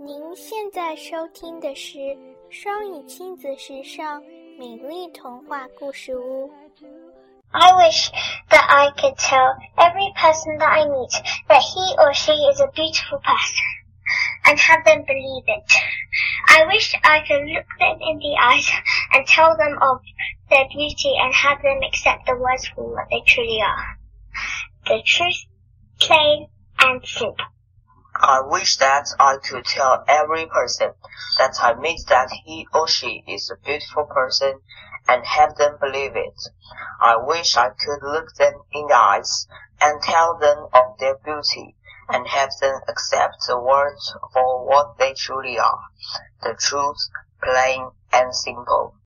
您现在收听的是双语亲子时尚美丽童话故事屋。I wish that I could tell every person that I meet that he or she is a beautiful person and have them believe it. I wish I could look them in the eyes and tell them of their beauty and have them accept the words for what they truly are. The truth, plain and simple. I wish that I could tell every person that I meet that he or she is a beautiful person and have them believe it. I wish I could look them in the eyes and tell them of their beauty and have them accept the words for what they truly are. The truth, plain and simple.